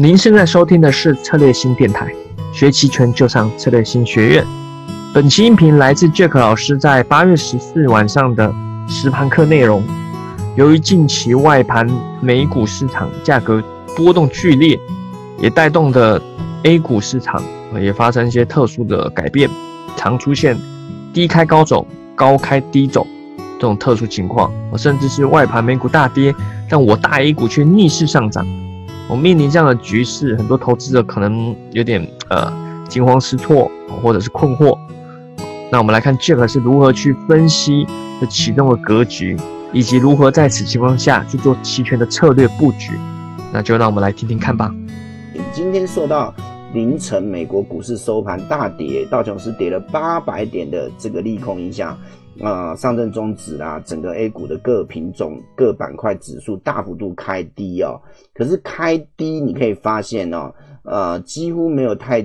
您现在收听的是策略新电台，学期权就上策略新学院。本期音频来自 Jack 老师在八月十四晚上的实盘课内容。由于近期外盘美股市场价格波动剧烈，也带动的 A 股市场也发生一些特殊的改变，常出现低开高走、高开低走这种特殊情况，甚至是外盘美股大跌，但我大 A 股却逆势上涨。我面临这样的局势，很多投资者可能有点呃惊慌失措，或者是困惑。那我们来看 Jack 是如何去分析这启动的格局，以及如何在此情况下去做期权的策略布局。那就让我们来听听看吧。今天受到凌晨美国股市收盘大跌，道琼斯跌了八百点的这个利空影响。啊，上证综指啊，整个 A 股的各品种、各板块指数大幅度开低哦。可是开低，你可以发现哦，呃，几乎没有太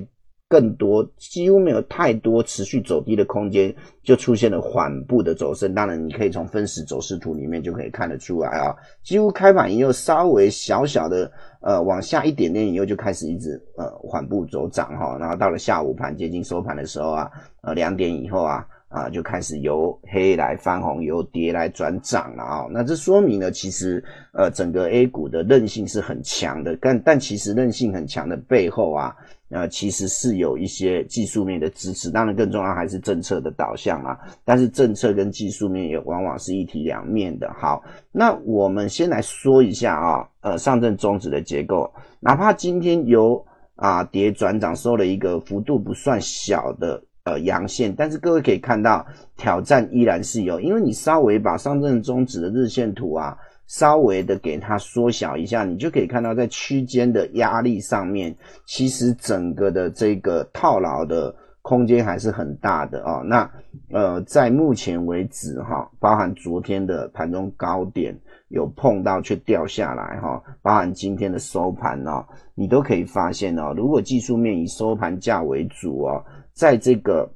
更多，几乎没有太多持续走低的空间，就出现了缓步的走升。当然，你可以从分时走势图里面就可以看得出来啊，几乎开盘以后稍微小小的呃往下一点点以后，就开始一直呃缓步走涨哈。然后到了下午盘接近收盘的时候啊，呃两点以后啊。啊，就开始由黑来翻红，由跌来转涨了啊。那这说明呢，其实呃，整个 A 股的韧性是很强的。但但其实韧性很强的背后啊，呃，其实是有一些技术面的支持。当然，更重要还是政策的导向啊。但是政策跟技术面也往往是一体两面的。好，那我们先来说一下啊，呃，上证综指的结构，哪怕今天由啊跌转涨，收了一个幅度不算小的。呃，阳线，但是各位可以看到，挑战依然是有，因为你稍微把上证综指的日线图啊，稍微的给它缩小一下，你就可以看到，在区间的压力上面，其实整个的这个套牢的空间还是很大的哦。那呃，在目前为止哈，包含昨天的盘中高点有碰到却掉下来哈，包含今天的收盘哦，你都可以发现哦，如果技术面以收盘价为主哦。在这个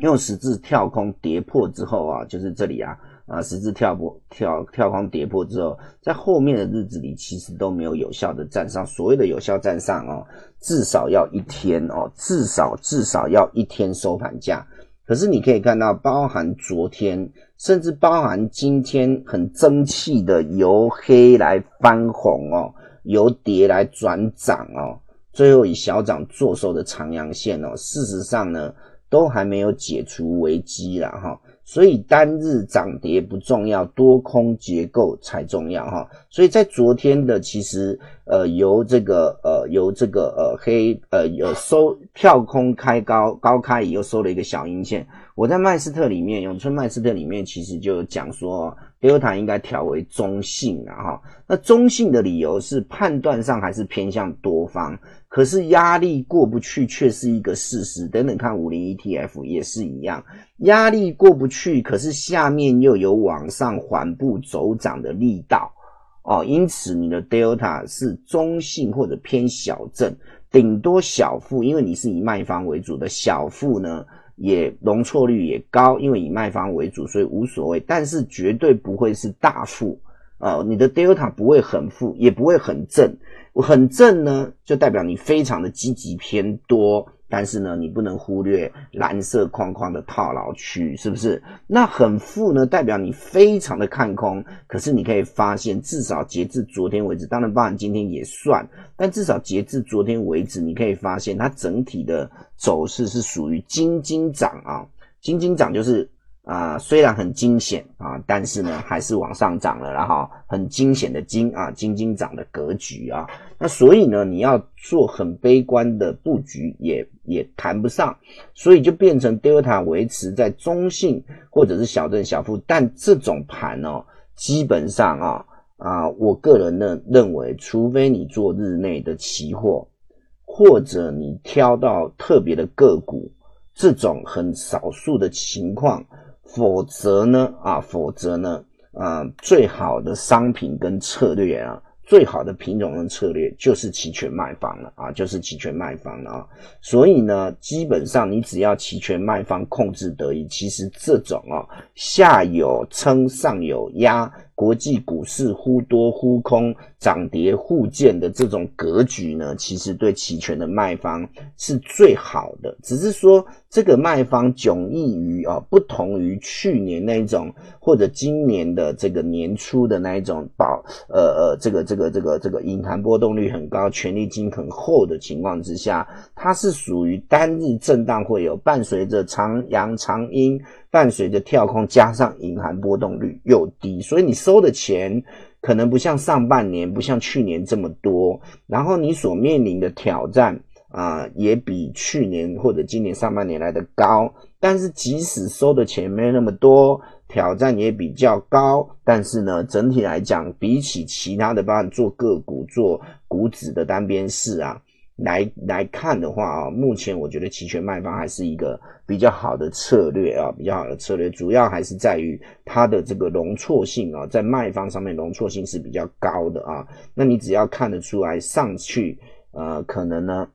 用十字跳空跌破之后啊，就是这里啊啊十字跳破跳跳空跌破之后，在后面的日子里其实都没有有效的站上。所谓的有效站上哦，至少要一天哦，至少至少要一天收盘价。可是你可以看到，包含昨天，甚至包含今天很争气的由黑来翻红哦，由跌来转涨哦。最后以小涨做收的长阳线哦，事实上呢，都还没有解除危机了哈，所以单日涨跌不重要，多空结构才重要哈。所以在昨天的其实呃由这个呃由这个呃黑呃有收跳空开高高开，以后收了一个小阴线。我在麦斯特里面，永春麦斯特里面其实就讲说，Delta 应该调为中性啊哈。那中性的理由是判断上还是偏向多方。可是压力过不去却是一个事实。等等看五零 ETF 也是一样，压力过不去，可是下面又有往上缓步走涨的力道。哦，因此你的 Delta 是中性或者偏小正，顶多小负，因为你是以卖方为主的小负呢，也容错率也高，因为以卖方为主，所以无所谓，但是绝对不会是大负。啊，你的 Delta 不会很负，也不会很正。很正呢，就代表你非常的积极偏多，但是呢，你不能忽略蓝色框框的套牢区，是不是？那很负呢，代表你非常的看空，可是你可以发现，至少截至昨天为止，当然包含今天也算，但至少截至昨天为止，你可以发现它整体的走势是属于金金涨啊，金金涨就是。啊，虽然很惊险啊，但是呢，还是往上涨了，然后很惊险的惊啊，金金涨的格局啊，那所以呢，你要做很悲观的布局也也谈不上，所以就变成 Delta 维持在中性或者是小正小负，但这种盘哦，基本上啊啊，我个人呢认为，除非你做日内的期货，或者你挑到特别的个股，这种很少数的情况。否则呢？啊，否则呢？啊，最好的商品跟策略啊，最好的品种跟策略就是期权卖方了啊，就是期权卖方了啊。所以呢，基本上你只要期权卖方控制得宜，其实这种啊，下有撑，上有压，国际股市忽多忽空，涨跌互见的这种格局呢，其实对期权的卖方是最好的。只是说这个卖方迥异于啊，不同于去年那种或者今年的这个年初的那一种保呃呃这个这个这个这个隐含波动率很高、权利金很厚的情况之下，它是属于单日震荡会有伴随着长阳长阴，伴随着跳空，加上隐含波动率又低，所以你收的钱。可能不像上半年，不像去年这么多，然后你所面临的挑战啊，也比去年或者今年上半年来的高。但是即使收的钱没有那么多，挑战也比较高。但是呢，整体来讲，比起其他的，包括做个股、做股指的单边市啊。来来看的话啊，目前我觉得期权卖方还是一个比较好的策略啊，比较好的策略，主要还是在于它的这个容错性啊，在卖方上面容错性是比较高的啊。那你只要看得出来上去，呃，可能呢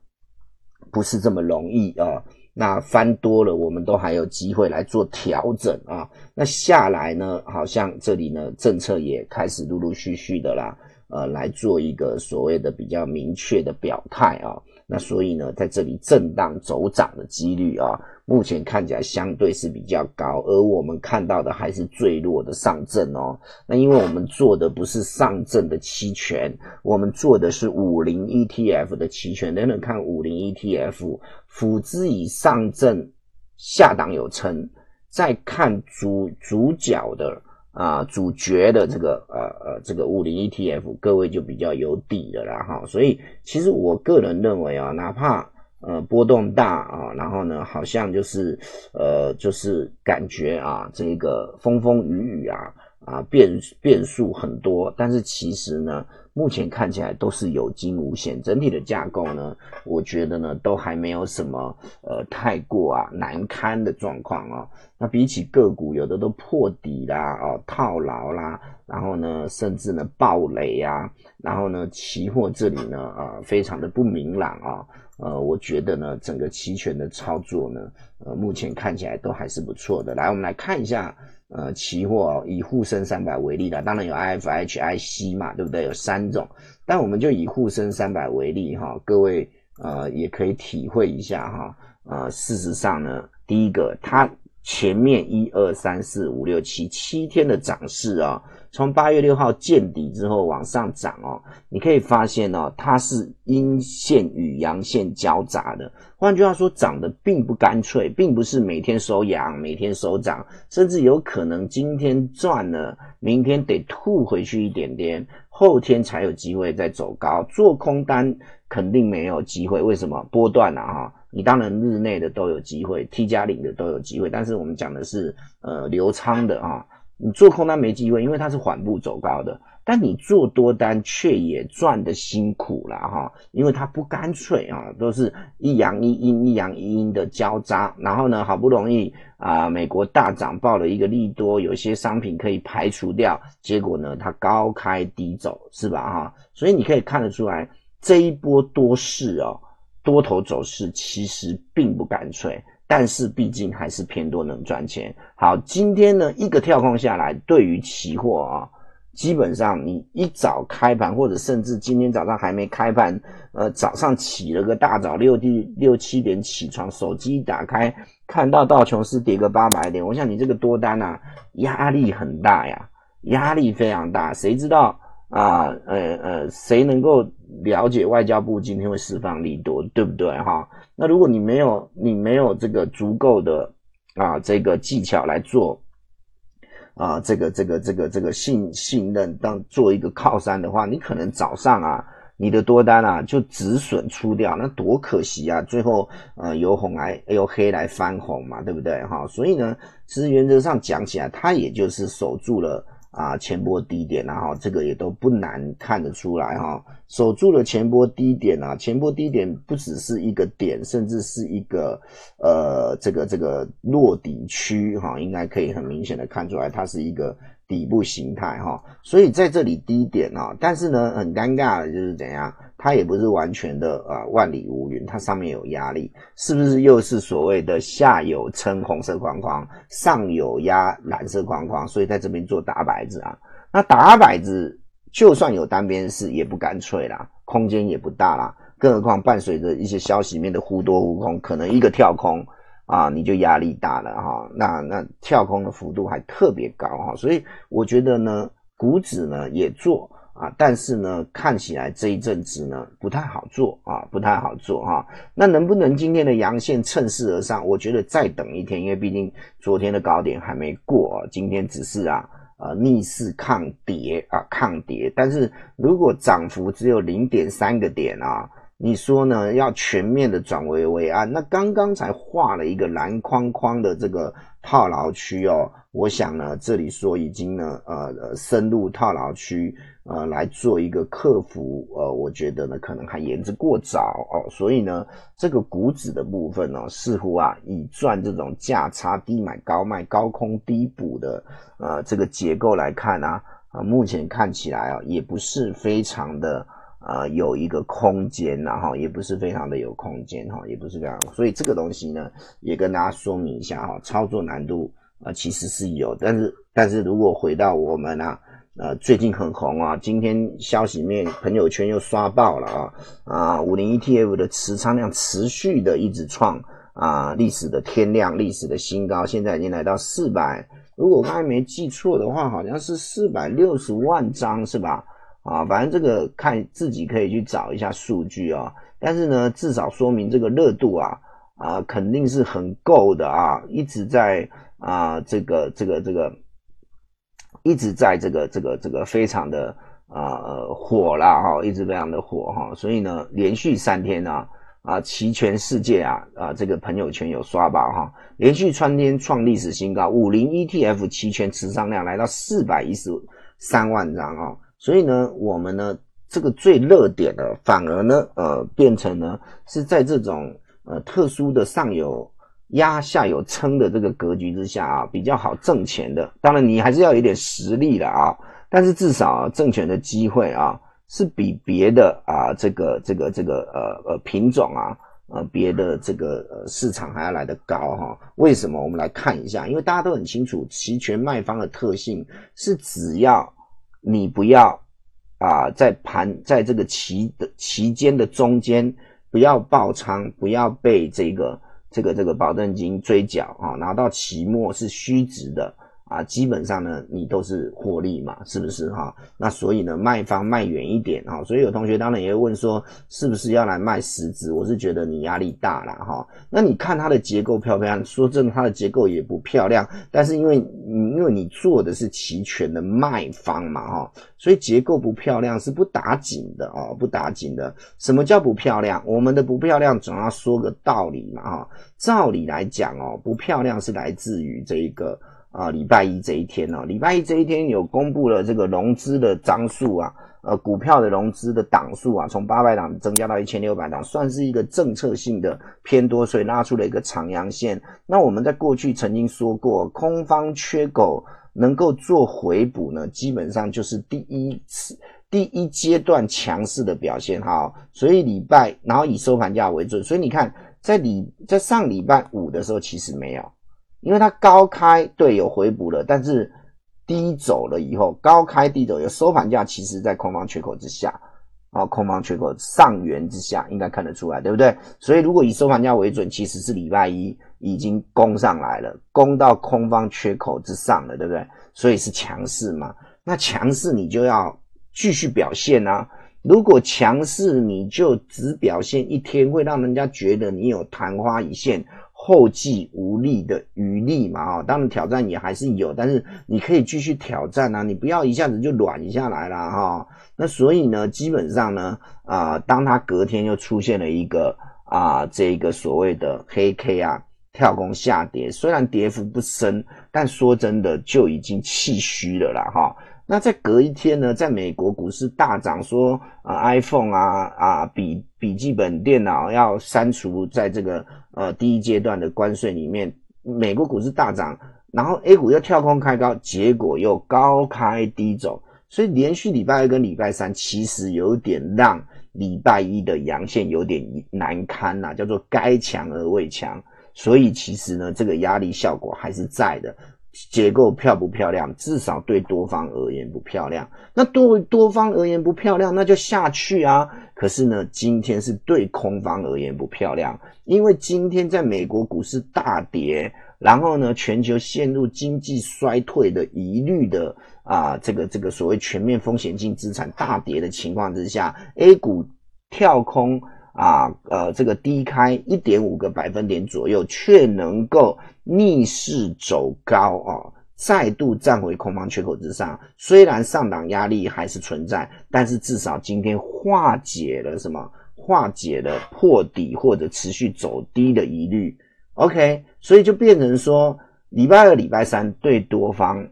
不是这么容易啊。那翻多了，我们都还有机会来做调整啊。那下来呢，好像这里呢政策也开始陆陆续续的啦。呃，来做一个所谓的比较明确的表态啊，那所以呢，在这里震荡走涨的几率啊，目前看起来相对是比较高，而我们看到的还是最弱的上证哦。那因为我们做的不是上证的期权，我们做的是五零 ETF 的期权。等等看五零 ETF，辅之以上证下档有撑，再看主主角的。啊，主角的这个呃呃这个五零 ETF，各位就比较有底的啦哈。所以其实我个人认为啊，哪怕呃波动大啊，然后呢好像就是呃就是感觉啊这个风风雨雨啊啊变变数很多，但是其实呢。目前看起来都是有惊无险，整体的架构呢，我觉得呢都还没有什么呃太过啊难堪的状况啊。那比起个股，有的都破底啦，哦套牢啦，然后呢甚至呢暴雷啊，然后呢期货这里呢啊非常的不明朗啊。呃，我觉得呢整个期权的操作呢，呃目前看起来都还是不错的。来，我们来看一下。呃，期货以沪深三百为例的，当然有 I F H I C 嘛，对不对？有三种，但我们就以沪深三百为例哈，各位呃也可以体会一下哈。呃，事实上呢，第一个它前面一二三四五六七七天的涨势啊。从八月六号见底之后往上涨哦，你可以发现哦，它是阴线与阳线交杂的。换句话说，涨得并不干脆，并不是每天收阳，每天收涨，甚至有可能今天赚了，明天得吐回去一点点，后天才有机会再走高。做空单肯定没有机会，为什么？波段啊哈，你当然日内的都有机会，T 加零的都有机会，但是我们讲的是呃流仓的啊。你做空单没机会，因为它是缓步走高的。但你做多单却也赚的辛苦了哈，因为它不干脆啊，都是一阳一阴、一阳一阴的交叉。然后呢，好不容易啊，美国大涨报了一个利多，有些商品可以排除掉，结果呢，它高开低走，是吧哈？所以你可以看得出来，这一波多势哦，多头走势其实并不干脆。但是毕竟还是偏多能赚钱。好，今天呢一个跳空下来，对于期货啊，基本上你一早开盘，或者甚至今天早上还没开盘，呃，早上起了个大早六六七点起床，手机一打开，看到道琼斯跌个八百点，我想你这个多单啊，压力很大呀，压力非常大。谁知道啊？呃呃，谁能够了解外交部今天会释放利多，对不对哈？那如果你没有你没有这个足够的啊这个技巧来做啊这个这个这个这个信信任当做一个靠山的话，你可能早上啊你的多单啊就止损出掉，那多可惜啊！最后呃由红来由黑来翻红嘛，对不对哈？所以呢，其实原则上讲起来，它也就是守住了。啊，前波低点，然后这个也都不难看得出来哈，守住了前波低点啊，前波低点不只是一个点，甚至是一个呃，这个这个落底区哈，应该可以很明显的看出来，它是一个。底部形态哈，所以在这里低点啊，但是呢，很尴尬的就是怎样，它也不是完全的啊万里无云，它上面有压力，是不是又是所谓的下有撑红色框框，上有压蓝色框框，所以在这边做打摆子啊，那打摆子就算有单边式也不干脆啦，空间也不大啦，更何况伴随着一些消息面的忽多忽空，可能一个跳空啊，你就压力大了哈。那那跳空的幅度还特别高哈，所以我觉得呢，股指呢也做。啊，但是呢，看起来这一阵子呢不太好做啊，不太好做哈。那能不能今天的阳线趁势而上？我觉得再等一天，因为毕竟昨天的高点还没过，今天只是啊呃逆势抗跌啊抗跌。但是如果涨幅只有零点三个点啊，你说呢？要全面的转危为安？那刚刚才画了一个蓝框框的这个套牢区哦，我想呢，这里说已经呢呃深入套牢区。呃，来做一个克服，呃，我觉得呢，可能还言之过早哦。所以呢，这个股指的部分呢，似乎啊，以赚这种价差低买高卖、高空低补的呃这个结构来看呢，啊，目前看起来啊，也不是非常的呃有一个空间呐，哈，也不是非常的有空间哈，也不是非常。所以这个东西呢，也跟大家说明一下哈，操作难度啊，其实是有，但是但是如果回到我们啊。呃，最近很红啊，今天消息面朋友圈又刷爆了啊啊，五零 ETF 的持仓量持续的一直创啊历史的天量，历史的新高，现在已经来到四百，如果我刚才没记错的话，好像是四百六十万张是吧？啊，反正这个看自己可以去找一下数据啊，但是呢，至少说明这个热度啊啊肯定是很够的啊，一直在啊这个这个这个。一直在这个这个这个非常的啊火啦哈，一直非常的火哈，所以呢，连续三天呢啊，期权世界啊啊，这个朋友圈有刷爆哈，连续三天创历史新高，五零 ETF 期权持仓量来到四百一十三万张啊，所以呢，我们呢这个最热点的反而呢呃变成呢是在这种呃特殊的上游。压下有撑的这个格局之下啊，比较好挣钱的。当然你还是要有点实力的啊，但是至少挣钱的机会啊，是比别的啊这个这个这个呃呃品种啊呃别的这个呃市场还要来得高哈。为什么？我们来看一下，因为大家都很清楚，期权卖方的特性是只要你不要啊在盘在这个期的期间的中间不要爆仓，不要被这个。这个这个保证金追缴啊，拿到期末是虚值的。啊，基本上呢，你都是获利嘛，是不是哈？那所以呢，卖方卖远一点哈，所以有同学当然也会问说，是不是要来卖十字？我是觉得你压力大了哈。那你看它的结构漂不漂亮？说真的，它的结构也不漂亮。但是因为你因为你做的是期权的卖方嘛哈，所以结构不漂亮是不打紧的哦，不打紧的。什么叫不漂亮？我们的不漂亮总要说个道理嘛哈。照理来讲哦，不漂亮是来自于这一个。啊，礼拜一这一天呢，礼拜一这一天有公布了这个融资的张数啊，呃，股票的融资的档数啊，从八百档增加到一千六百档，算是一个政策性的偏多，所以拉出了一个长阳线。那我们在过去曾经说过，空方缺口能够做回补呢，基本上就是第一次第一阶段强势的表现哈。所以礼拜然后以收盘价为准，所以你看在礼在上礼拜五的时候其实没有。因为它高开对有回补了，但是低走了以后，高开低走有收盘价，其实在空方缺口之下啊，空方缺口上缘之下，应该看得出来，对不对？所以如果以收盘价为准，其实是礼拜一已经攻上来了，攻到空方缺口之上了，对不对？所以是强势嘛？那强势你就要继续表现啊！如果强势你就只表现一天，会让人家觉得你有昙花一现。后继无力的余力嘛，啊，当然挑战也还是有，但是你可以继续挑战啊，你不要一下子就软下来了哈。那所以呢，基本上呢，啊，当它隔天又出现了一个啊，这个所谓的黑 K 啊，跳空下跌，虽然跌幅不深，但说真的就已经气虚了啦哈。那在隔一天呢，在美国股市大涨，说啊，iPhone 啊啊笔笔记本电脑要删除在这个呃第一阶段的关税里面，美国股市大涨，然后 A 股又跳空开高，结果又高开低走，所以连续礼拜二跟礼拜三其实有点让礼拜一的阳线有点难堪呐，叫做该强而未强，所以其实呢，这个压力效果还是在的。结构漂不漂亮？至少对多方而言不漂亮。那对多方而言不漂亮，那就下去啊。可是呢，今天是对空方而言不漂亮，因为今天在美国股市大跌，然后呢，全球陷入经济衰退的疑虑的啊，这个这个所谓全面风险性资产大跌的情况之下，A 股跳空。啊，呃，这个低开一点五个百分点左右，却能够逆势走高啊，再度站回空方缺口之上。虽然上档压力还是存在，但是至少今天化解了什么？化解了破底或者持续走低的疑虑。OK，所以就变成说，礼拜二、礼拜三对多方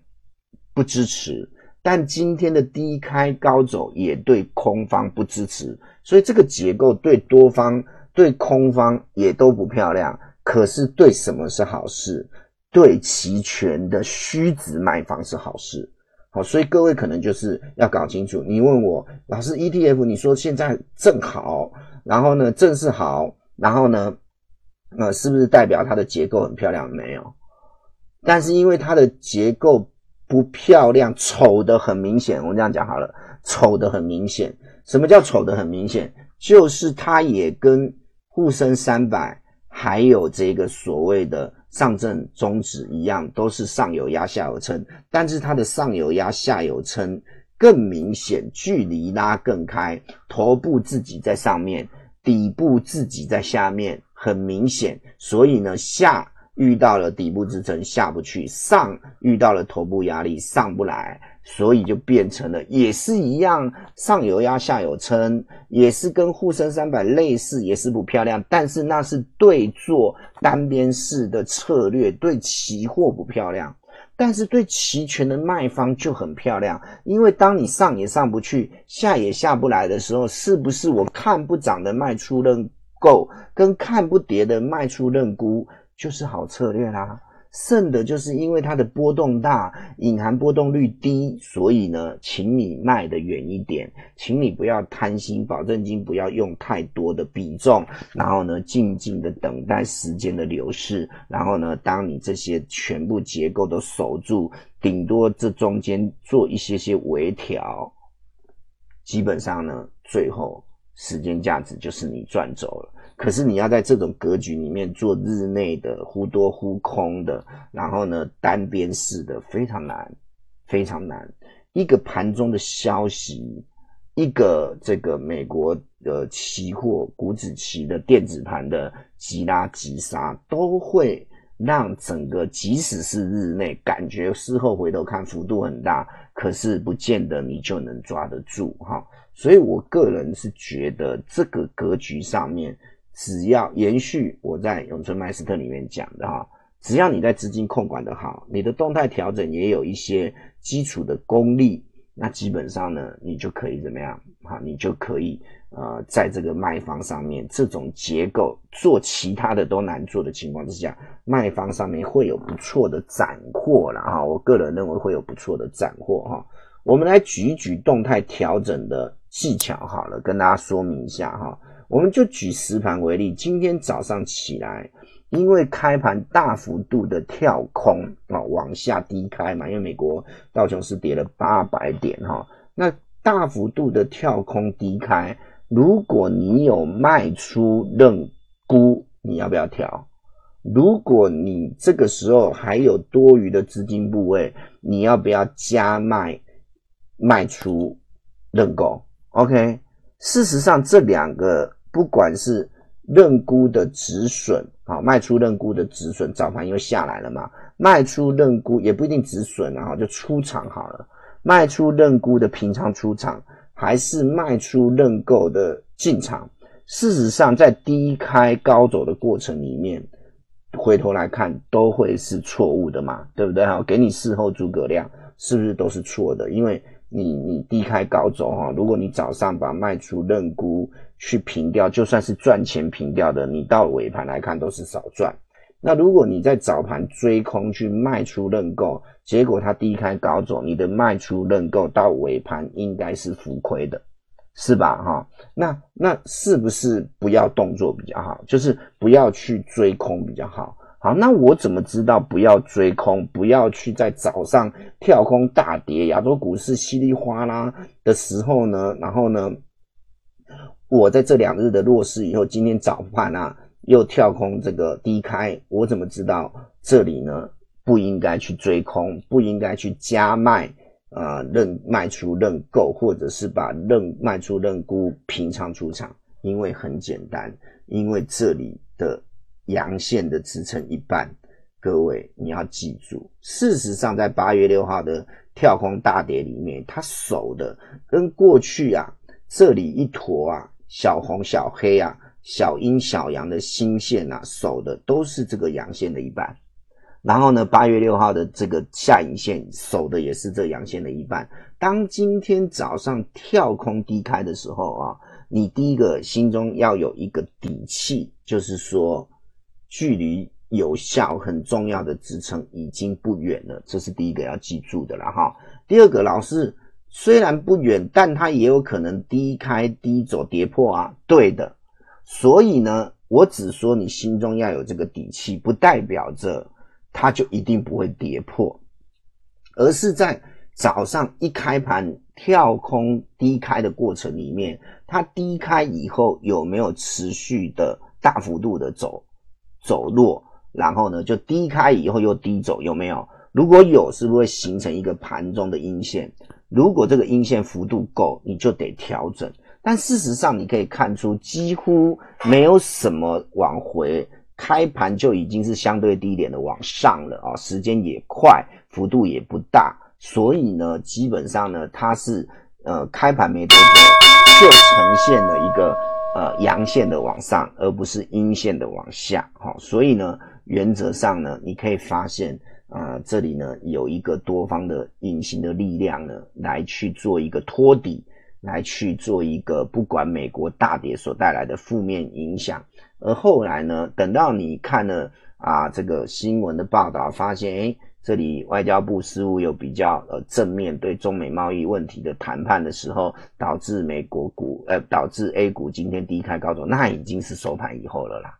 不支持。但今天的低开高走也对空方不支持，所以这个结构对多方对空方也都不漂亮。可是对什么是好事？对期权的虚值卖方是好事。好，所以各位可能就是要搞清楚。你问我老师 ETF，你说现在正好，然后呢正是好，然后呢，呃，是不是代表它的结构很漂亮？没有，但是因为它的结构。不漂亮，丑的很明显。我们这样讲好了，丑的很明显。什么叫丑的很明显？就是它也跟沪深三百还有这个所谓的上证综指一样，都是上有压下有撑，但是它的上有压下有撑更明显，距离拉更开，头部自己在上面，底部自己在下面，很明显。所以呢，下。遇到了底部支撑下不去，上遇到了头部压力上不来，所以就变成了也是一样，上有压下有撑，也是跟沪深三百类似，也是不漂亮。但是那是对做单边式的策略，对期货不漂亮，但是对期权的卖方就很漂亮，因为当你上也上不去，下也下不来的时候，是不是我看不涨的卖出认购，跟看不跌的卖出认沽？就是好策略啦，胜的就是因为它的波动大，隐含波动率低，所以呢，请你卖的远一点，请你不要贪心，保证金不要用太多的比重，然后呢，静静的等待时间的流逝，然后呢，当你这些全部结构都守住，顶多这中间做一些些微调，基本上呢，最后时间价值就是你赚走了。可是你要在这种格局里面做日内的忽多忽空的，然后呢单边式的非常难，非常难。一个盘中的消息，一个这个美国的期货股指期的电子盘的急拉急杀，都会让整个即使是日内感觉事后回头看幅度很大，可是不见得你就能抓得住哈。所以我个人是觉得这个格局上面。只要延续我在永春麦斯特里面讲的哈，只要你在资金控管的好，你的动态调整也有一些基础的功力，那基本上呢，你就可以怎么样？哈，你就可以呃，在这个卖方上面这种结构做其他的都难做的情况之下，卖方上面会有不错的斩获了哈。我个人认为会有不错的斩获哈。我们来举一举动态调整的技巧好了，跟大家说明一下哈。我们就举实盘为例，今天早上起来，因为开盘大幅度的跳空啊，往下低开嘛，因为美国道琼斯跌了八百点哈，那大幅度的跳空低开，如果你有卖出认沽，你要不要调？如果你这个时候还有多余的资金部位，你要不要加卖卖出认购？OK，事实上这两个。不管是认沽的止损啊，卖出认沽的止损，早盘又下来了嘛，卖出认沽也不一定止损啊，就出场好了。卖出认沽的平仓出场，还是卖出认购的进场？事实上，在低开高走的过程里面，回头来看都会是错误的嘛，对不对？哈，给你事后诸葛亮，是不是都是错的？因为你你低开高走哈，如果你早上把卖出认沽去平掉，就算是赚钱平掉的，你到尾盘来看都是少赚。那如果你在早盘追空去卖出认购，结果它低开高走，你的卖出认购到尾盘应该是浮亏的，是吧？哈，那那是不是不要动作比较好？就是不要去追空比较好。好，那我怎么知道不要追空，不要去在早上跳空大跌，亚洲股市稀里哗啦的时候呢？然后呢，我在这两日的弱势以后，今天早盘啊又跳空这个低开，我怎么知道这里呢不应该去追空，不应该去加卖啊认卖出认购，或者是把认卖出认沽平仓出场？因为很简单，因为这里的。阳线的支撑一半，各位你要记住，事实上在八月六号的跳空大跌里面，它守的跟过去啊这里一坨啊小红小黑啊小阴小阳的新线啊守的都是这个阳线的一半，然后呢八月六号的这个下影线守的也是这阳线的一半。当今天早上跳空低开的时候啊，你第一个心中要有一个底气，就是说。距离有效很重要的支撑已经不远了，这是第一个要记住的了哈。第二个，老师虽然不远，但它也有可能低开低走跌破啊。对的，所以呢，我只说你心中要有这个底气，不代表着它就一定不会跌破，而是在早上一开盘跳空低开的过程里面，它低开以后有没有持续的大幅度的走？走弱，然后呢，就低开以后又低走，有没有？如果有，是不是会形成一个盘中的阴线？如果这个阴线幅度够，你就得调整。但事实上，你可以看出几乎没有什么往回，开盘就已经是相对低点的往上了啊，时间也快，幅度也不大，所以呢，基本上呢，它是呃开盘没多久就呈现了一个。呃，阳线的往上，而不是阴线的往下，好，所以呢，原则上呢，你可以发现啊，这里呢有一个多方的隐形的力量呢，来去做一个托底，来去做一个不管美国大跌所带来的负面影响，而后来呢，等到你看了啊这个新闻的报道，发现哎。这里外交部似乎有比较呃正面对中美贸易问题的谈判的时候，导致美国股呃导致 A 股今天低开高走，那已经是收盘以后了啦，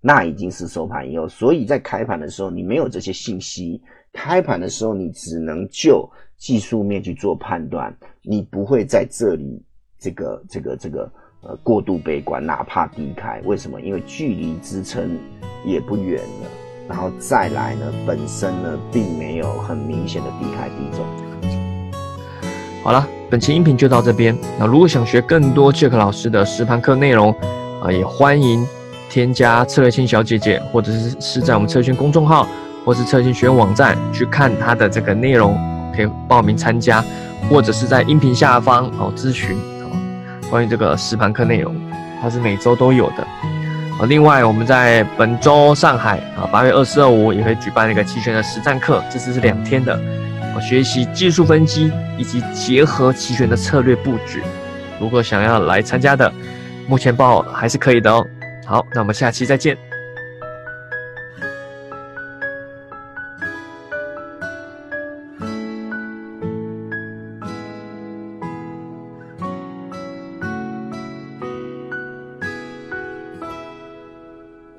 那已经是收盘以后，所以在开盘的时候你没有这些信息，开盘的时候你只能就技术面去做判断，你不会在这里这个这个这个呃过度悲观，哪怕低开，为什么？因为距离支撑也不远了。然后再来呢，本身呢并没有很明显的低开低走。好了，本期音频就到这边。那如果想学更多 Jack 老师的实盘课内容啊，也欢迎添加策略性小姐姐，或者是是在我们策略公众号，或是策略学院网站去看它的这个内容，可以报名参加，或者是在音频下方哦咨询哦关于这个实盘课内容，它是每周都有的。另外，我们在本周上海啊，八月二四二五也会举办一个期权的实战课，这次是两天的，学习技术分析以及结合期权的策略布局。如果想要来参加的，目前报还是可以的哦。好，那我们下期再见。